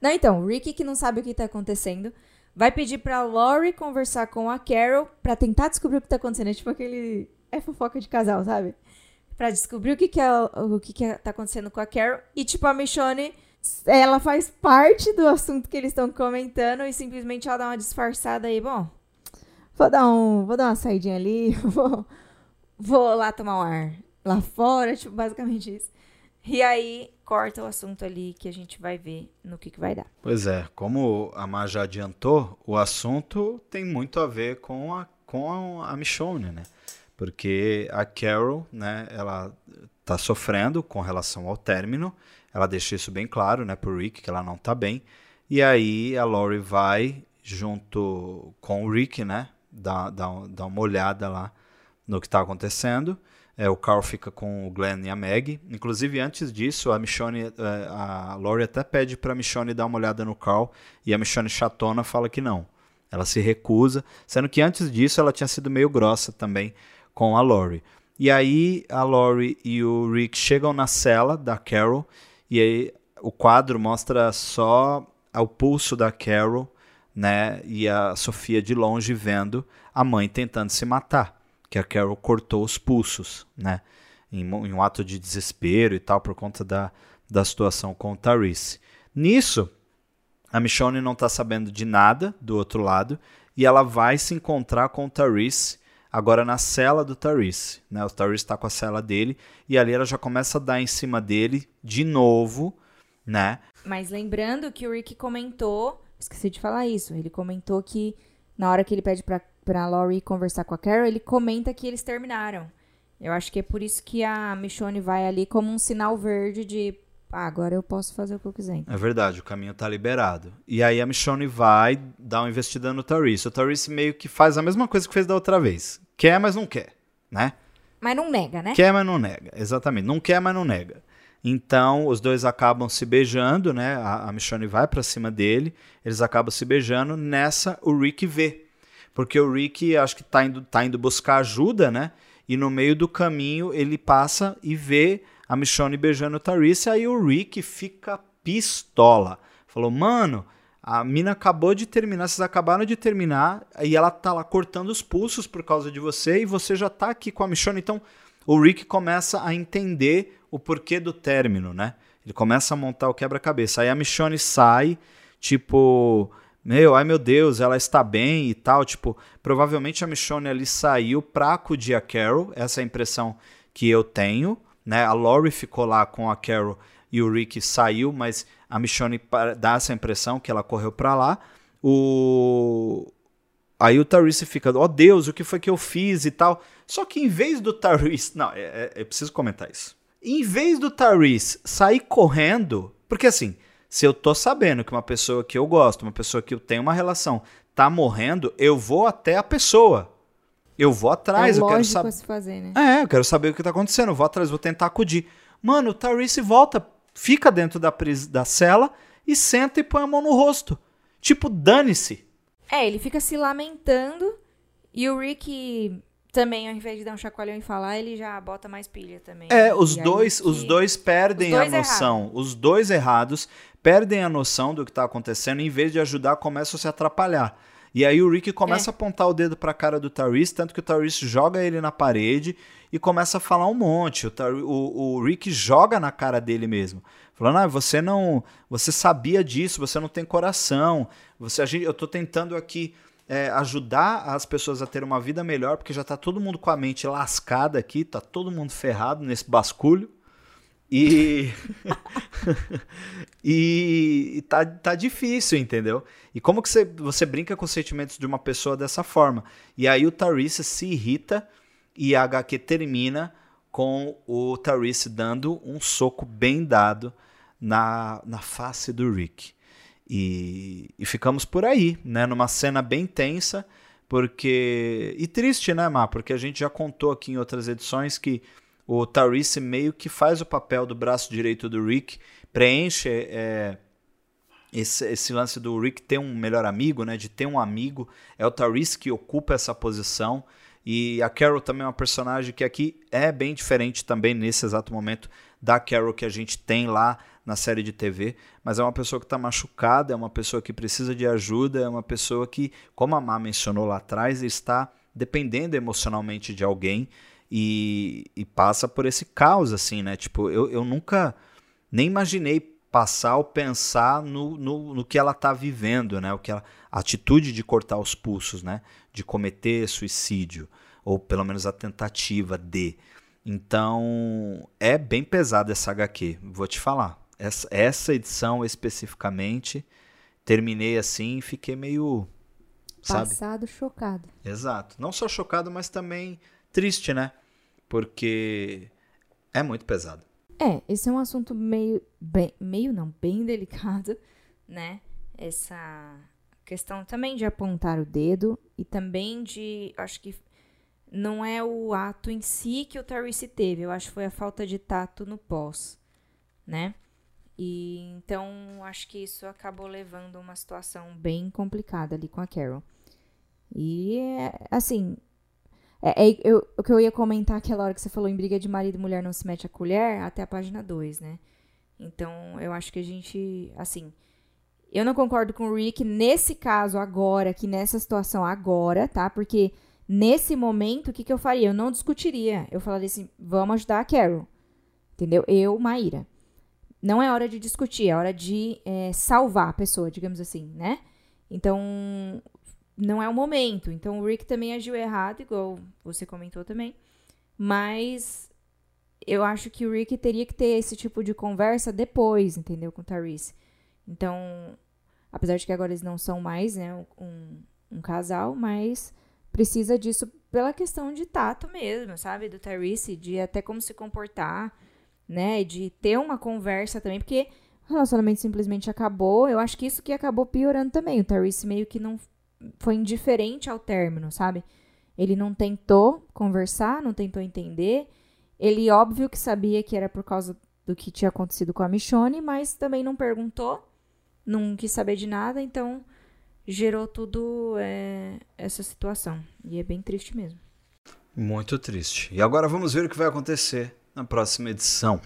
Não, então, o Rick que não sabe o que tá acontecendo. Vai pedir pra Laurie conversar com a Carol pra tentar descobrir o que tá acontecendo. É tipo aquele. É fofoca de casal, sabe? para descobrir o que que, é, o que que é, tá acontecendo com a Carol. E, tipo, a Michonne, ela faz parte do assunto que eles estão comentando e simplesmente ela dá uma disfarçada aí. Bom, vou dar, um, vou dar uma saidinha ali, (laughs) vou, vou lá tomar um ar lá fora, tipo, basicamente isso. E aí, corta o assunto ali que a gente vai ver no que, que vai dar. Pois é, como a Mar já adiantou, o assunto tem muito a ver com a, com a Michonne, né? porque a Carol, né, ela está sofrendo com relação ao término, ela deixa isso bem claro, né, pro Rick que ela não está bem, e aí a Lori vai junto com o Rick, né, dar, dar, dar uma olhada lá no que está acontecendo. É, o Carl fica com o Glenn e a Meg. Inclusive, antes disso, a Michonne, é, a Lori até pede para a Michonne dar uma olhada no Carl e a Michonne chatona fala que não. Ela se recusa, sendo que antes disso ela tinha sido meio grossa também com a Lori. E aí a Lori e o Rick chegam na cela da Carol e aí o quadro mostra só o pulso da Carol, né, e a Sofia de longe vendo a mãe tentando se matar, que a Carol cortou os pulsos, né, em, em um ato de desespero e tal por conta da, da situação com o Tarice. Nisso, a Michonne não está sabendo de nada do outro lado e ela vai se encontrar com o Tarice agora na cela do Tarice. Né? O Tarice está com a cela dele e ali ela já começa a dar em cima dele de novo, né? Mas lembrando que o Rick comentou, esqueci de falar isso, ele comentou que na hora que ele pede pra, pra Laurie conversar com a Carol, ele comenta que eles terminaram. Eu acho que é por isso que a Michonne vai ali como um sinal verde de ah, agora eu posso fazer o que eu quiser. É verdade, o caminho tá liberado. E aí a Michonne vai dar uma investida no Tarice. O Tarice meio que faz a mesma coisa que fez da outra vez. Quer, mas não quer, né? Mas não nega, né? Quer, mas não nega, exatamente. Não quer, mas não nega. Então, os dois acabam se beijando, né? A, a Michonne vai para cima dele, eles acabam se beijando. Nessa, o Rick vê. Porque o Rick, acho que tá indo, tá indo buscar ajuda, né? e no meio do caminho ele passa e vê a Michonne beijando o Tarice, aí o Rick fica pistola. Falou, mano, a mina acabou de terminar, vocês acabaram de terminar, e ela tá lá cortando os pulsos por causa de você, e você já tá aqui com a Michonne, então o Rick começa a entender o porquê do término, né? Ele começa a montar o quebra-cabeça. Aí a Michonne sai, tipo, meu, ai meu Deus, ela está bem e tal. Tipo, provavelmente a Michonne ali saiu pra acudir a Carol, essa é a impressão que eu tenho, né? A Lori ficou lá com a Carol e o Rick saiu, mas a Michonne dá essa impressão que ela correu para lá. O Aí o Tarice fica, ó oh, Deus, o que foi que eu fiz e tal. Só que em vez do Tarice. Não, é, é, eu preciso comentar isso. Em vez do Tarice sair correndo. Porque assim, se eu tô sabendo que uma pessoa que eu gosto, uma pessoa que eu tenho uma relação, tá morrendo, eu vou até a pessoa. Eu vou atrás, é eu quero saber. fazer, né? É, eu quero saber o que tá acontecendo. Eu vou atrás, vou tentar acudir. Mano, o Tarice volta, fica dentro da, da cela e senta e põe a mão no rosto. Tipo, dane-se. É, ele fica se lamentando e o Rick também, ao invés de dar um chacoalhão e falar, ele já bota mais pilha também. É, os dois, os dois perdem os dois a noção. Errados. Os dois errados perdem a noção do que está acontecendo e, em vez de ajudar, começam a se atrapalhar. E aí o Rick começa é. a apontar o dedo para a cara do Tyrese, tanto que o Tyrese joga ele na parede e começa a falar um monte. O, o, o Rick joga na cara dele mesmo. Falando, ah, você não. Você sabia disso, você não tem coração. Você, a gente, eu estou tentando aqui é, ajudar as pessoas a ter uma vida melhor, porque já está todo mundo com a mente lascada aqui, está todo mundo ferrado nesse basculho. E. (laughs) e, e tá, tá difícil, entendeu? E como que você, você brinca com os sentimentos de uma pessoa dessa forma? E aí o Tarice se irrita e a HQ termina com o Tarice dando um soco bem dado na, na face do Rick. E, e ficamos por aí, né? Numa cena bem tensa, porque. E triste, né, Má? Porque a gente já contou aqui em outras edições que o Tarice meio que faz o papel do braço direito do Rick, preenche é, esse, esse, lance do Rick ter um melhor amigo, né? De ter um amigo. É o Tarice que ocupa essa posição. E a Carol também é uma personagem que aqui é bem diferente também nesse exato momento da Carol que a gente tem lá na série de TV, mas é uma pessoa que está machucada, é uma pessoa que precisa de ajuda, é uma pessoa que, como a Má mencionou lá atrás, está dependendo emocionalmente de alguém e, e passa por esse caos, assim, né? Tipo, eu, eu nunca nem imaginei passar ou pensar no, no, no que ela está vivendo, né? O que ela, a atitude de cortar os pulsos, né? De cometer suicídio, ou pelo menos a tentativa de. Então, é bem pesada essa HQ, vou te falar essa, essa edição especificamente, terminei assim e fiquei meio. Sabe? Passado chocado. Exato. Não só chocado, mas também triste, né? Porque é muito pesado. É, esse é um assunto meio. Bem, meio não, bem delicado, né? Essa questão também de apontar o dedo e também de. Acho que não é o ato em si que o Tarice teve, eu acho que foi a falta de tato no pós, né? E então acho que isso acabou levando uma situação bem complicada ali com a Carol. E assim, é, é, eu, o que eu ia comentar aquela hora que você falou em briga de marido e mulher não se mete a colher, até a página 2, né? Então eu acho que a gente, assim, eu não concordo com o Rick nesse caso agora, aqui nessa situação agora, tá? Porque nesse momento, o que, que eu faria? Eu não discutiria. Eu falaria assim, vamos ajudar a Carol. Entendeu? Eu, Maíra não é hora de discutir, é hora de é, salvar a pessoa, digamos assim, né? Então, não é o momento. Então, o Rick também agiu errado, igual você comentou também. Mas eu acho que o Rick teria que ter esse tipo de conversa depois, entendeu? Com o Tyrese. Então, apesar de que agora eles não são mais, né, um, um casal, mas precisa disso pela questão de tato mesmo, sabe? Do Tyrese, de até como se comportar né? De ter uma conversa também, porque o relacionamento simplesmente acabou. Eu acho que isso que acabou piorando também. O Tyrese meio que não foi indiferente ao término, sabe? Ele não tentou conversar, não tentou entender. Ele, óbvio que sabia que era por causa do que tinha acontecido com a Michonne, mas também não perguntou, não quis saber de nada, então gerou tudo é, essa situação. E é bem triste mesmo. Muito triste. E agora vamos ver o que vai acontecer na próxima edição.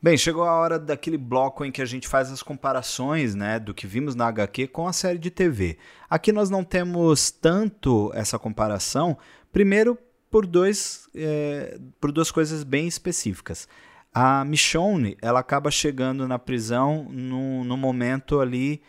Bem, chegou a hora daquele bloco em que a gente faz as comparações né, do que vimos na HQ com a série de TV. Aqui nós não temos tanto essa comparação, primeiro por, dois, é, por duas coisas bem específicas. A Michonne ela acaba chegando na prisão no, no momento ali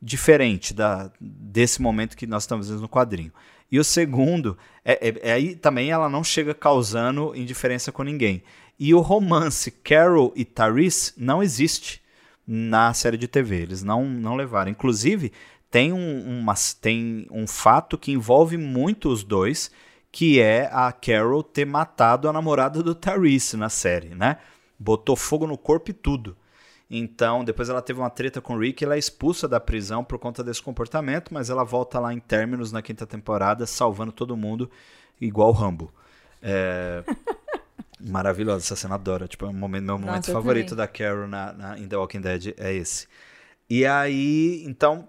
diferente da, desse momento que nós estamos vendo no quadrinho. E o segundo, é, é, é, aí também ela não chega causando indiferença com ninguém. E o romance Carol e Tyrese não existe na série de TV. Eles não, não levaram. Inclusive, tem um, uma, tem um fato que envolve muito os dois, que é a Carol ter matado a namorada do Tyrese na série, né? Botou fogo no corpo e tudo. Então, depois ela teve uma treta com o Rick, ela é expulsa da prisão por conta desse comportamento, mas ela volta lá em términos na quinta temporada, salvando todo mundo, igual o Rambo. É... (laughs) Maravilhosa essa cena, adoro. Tipo, é um momento, meu momento Nossa, eu favorito também. da Carol na, na, em The Walking Dead é esse. E aí, então,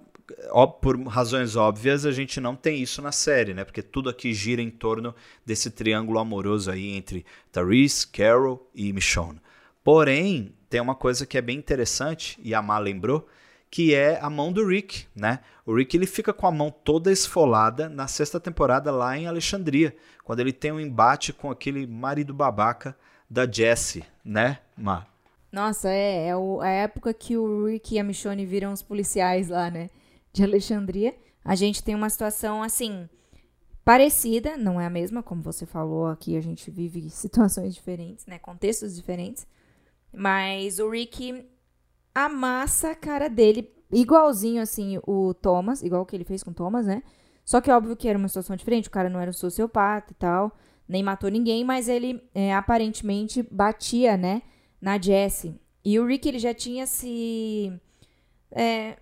ó, por razões óbvias, a gente não tem isso na série, né? Porque tudo aqui gira em torno desse triângulo amoroso aí entre Therese, Carol e Michonne. Porém, tem uma coisa que é bem interessante, e a Má lembrou, que é a mão do Rick, né? O Rick ele fica com a mão toda esfolada na sexta temporada lá em Alexandria, quando ele tem um embate com aquele marido babaca da Jessie, né, Má? Nossa, é, é o- a época que o Rick e a Michonne viram os policiais lá, né? De Alexandria. A gente tem uma situação, assim, parecida, não é a mesma, como você falou aqui, a gente vive situações diferentes, né? Contextos diferentes. Mas o Rick amassa a cara dele, igualzinho, assim, o Thomas, igual que ele fez com o Thomas, né? Só que óbvio que era uma situação diferente, o cara não era um sociopata e tal, nem matou ninguém, mas ele é, aparentemente batia, né? na Jessie. E o Rick ele já tinha se é,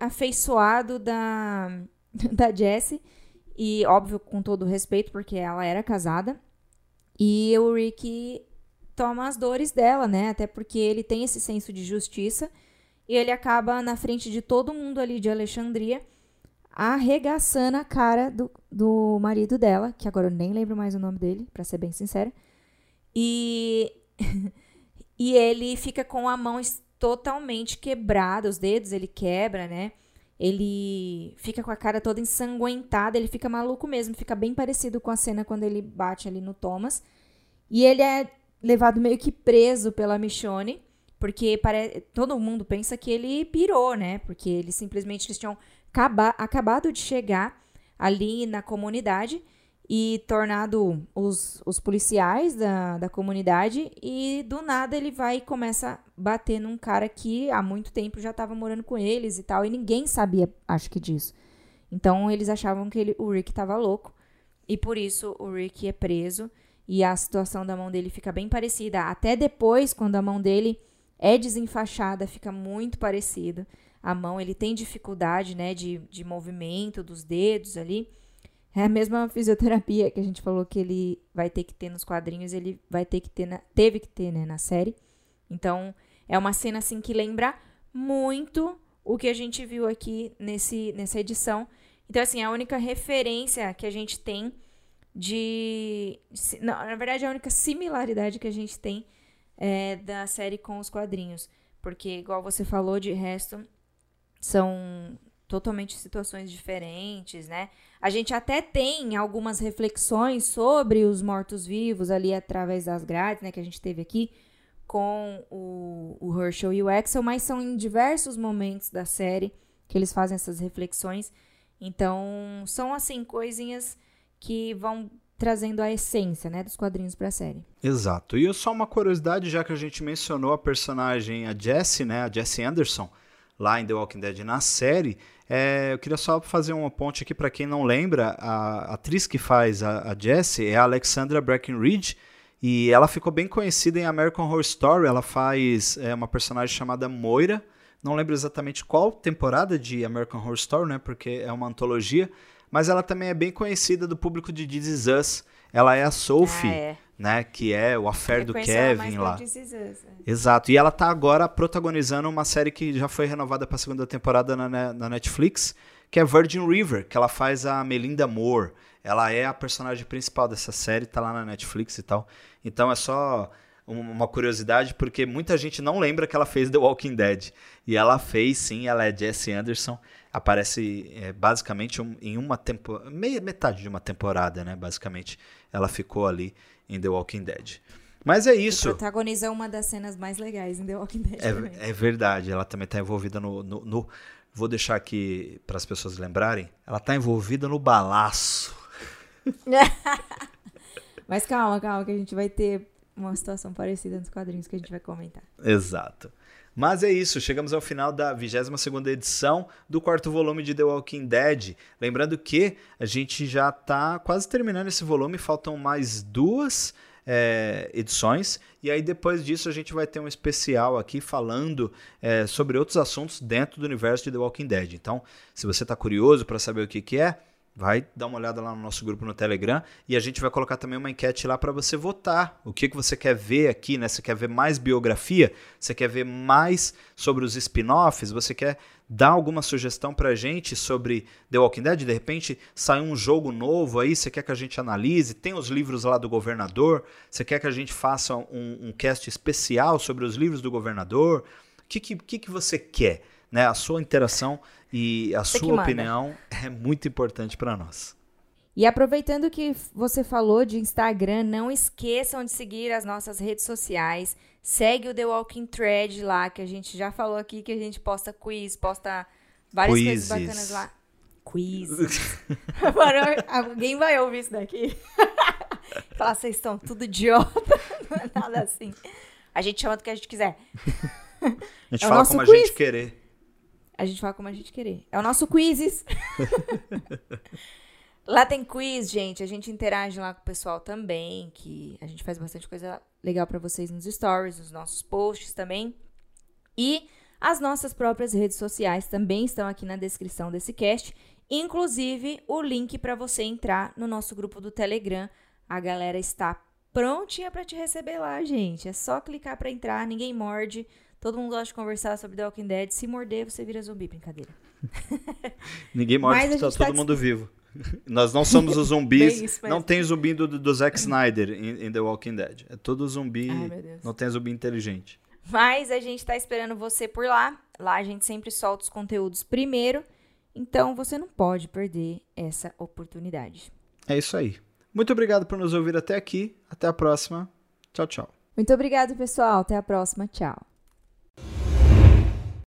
afeiçoado da, (laughs) da Jessie. E, óbvio, com todo respeito, porque ela era casada. E o Rick toma as dores dela, né? Até porque ele tem esse senso de justiça. E ele acaba na frente de todo mundo ali de Alexandria, arregaçando a cara do, do marido dela, que agora eu nem lembro mais o nome dele, pra ser bem sincera. E (laughs) e ele fica com a mão totalmente quebrada, os dedos ele quebra, né? Ele fica com a cara toda ensanguentada, ele fica maluco mesmo, fica bem parecido com a cena quando ele bate ali no Thomas. E ele é levado meio que preso pela Michonne, porque pare... todo mundo pensa que ele pirou, né? Porque eles simplesmente eles tinham acaba- acabado de chegar ali na comunidade e tornado os, os policiais da, da comunidade e do nada ele vai e começa a bater num cara que há muito tempo já estava morando com eles e tal, e ninguém sabia, acho que disso. Então eles achavam que ele, o Rick estava louco e por isso o Rick é preso e a situação da mão dele fica bem parecida. Até depois, quando a mão dele é desenfaixada, fica muito parecida. A mão, ele tem dificuldade, né, de, de movimento dos dedos ali. É a mesma fisioterapia que a gente falou que ele vai ter que ter nos quadrinhos, ele vai ter que ter, na- teve que ter, né, na série. Então, é uma cena, assim, que lembra muito o que a gente viu aqui nesse, nessa edição. Então, assim, a única referência que a gente tem de... Não, na verdade, a única similaridade que a gente tem é da série com os quadrinhos. Porque, igual você falou, de resto, são totalmente situações diferentes, né? A gente até tem algumas reflexões sobre os mortos-vivos ali através das grades, né? Que a gente teve aqui com o, o Herschel e o Axel, mas são em diversos momentos da série que eles fazem essas reflexões. Então, são, assim, coisinhas que vão trazendo a essência, né? Dos quadrinhos pra série. Exato. E só uma curiosidade, já que a gente mencionou a personagem, a Jessie, né? A Jessie Anderson, lá em The Walking Dead na série. é, eu queria só fazer uma ponte aqui para quem não lembra. A atriz que faz a, a Jessie é a Alexandra Breckenridge. E ela ficou bem conhecida em American Horror Story. Ela faz é, uma personagem chamada Moira. Não lembro exatamente qual temporada de American Horror Story, né? Porque é uma antologia. Mas ela também é bem conhecida do público de This Is Us. Ela é a Sophie, Ah, é. né? Que é o affair do Kevin lá. This Is Us, né? Exato. E ela tá agora protagonizando uma série que já foi renovada para a segunda temporada na, na Netflix, que é Virgin River, que ela faz a Melinda Moore. Ela é a personagem principal dessa série, tá lá na Netflix e tal. Então é só uma curiosidade, porque muita gente não lembra que ela fez The Walking Dead. E ela fez, sim, ela é Jessie Anderson. Aparece é, basicamente um, em uma temporada, meia metade de uma temporada, né? Basicamente, ela ficou ali em The Walking Dead. Mas é isso. E protagoniza uma das cenas mais legais em The Walking Dead. É, é verdade, ela também está envolvida no, no, no, Vou deixar aqui para as pessoas lembrarem. Ela está envolvida no balaço. (laughs) Mas calma, calma, que a gente vai ter uma situação parecida nos quadrinhos que a gente vai comentar. Exato. Mas é isso, chegamos ao final da 22 edição do quarto volume de The Walking Dead. Lembrando que a gente já está quase terminando esse volume, faltam mais duas é, edições. E aí depois disso a gente vai ter um especial aqui falando é, sobre outros assuntos dentro do universo de The Walking Dead. Então, se você está curioso para saber o que, que é, vai dar uma olhada lá no nosso grupo no Telegram e a gente vai colocar também uma enquete lá para você votar. O que, que você quer ver aqui, né? Você quer ver mais biografia? Você quer ver mais sobre os spin-offs? Você quer dar alguma sugestão pra gente sobre The Walking Dead? De repente sai um jogo novo aí, você quer que a gente analise? Tem os livros lá do governador? Você quer que a gente faça um, um cast especial sobre os livros do governador? O que, que, que você quer? Né? A sua interação e a você sua opinião é muito importante para nós. E aproveitando que você falou de Instagram, não esqueçam de seguir as nossas redes sociais. Segue o The Walking Thread lá, que a gente já falou aqui que a gente posta quiz, posta várias Quizzes. coisas bacanas lá. (laughs) Quiz. alguém vai ouvir isso daqui. (laughs) Falar, vocês estão tudo idiota. (laughs) Não é nada assim. A gente chama do que a gente quiser. A gente é fala como quiz. a gente querer. A gente fala como a gente querer. É o nosso quizzes. (laughs) lá tem quiz, gente. A gente interage lá com o pessoal também, que a gente faz bastante coisa legal para vocês nos stories, nos nossos posts também. E as nossas próprias redes sociais também estão aqui na descrição desse cast, inclusive o link para você entrar no nosso grupo do Telegram. A galera está prontinha para te receber lá, gente. É só clicar para entrar, ninguém morde. Todo mundo gosta de conversar sobre The Walking Dead. Se morder, você vira zumbi, brincadeira. (laughs) Ninguém morde, porque tá todo tá mundo vivo. (laughs) Nós não somos os (laughs) zumbis. isso, não tem zumbi do, do Zack Snyder em, em, The Walking Dead. É todo zumbi. Ai, não tem zumbi inteligente. Mas a gente tá esperando você por lá. Lá a gente sempre solta os conteúdos primeiro. Então você não pode perder essa oportunidade. É isso aí. Muito obrigado por nos ouvir até aqui. Até a próxima. Tchau, tchau. Muito obrigado, pessoal. Até a próxima. Tchau.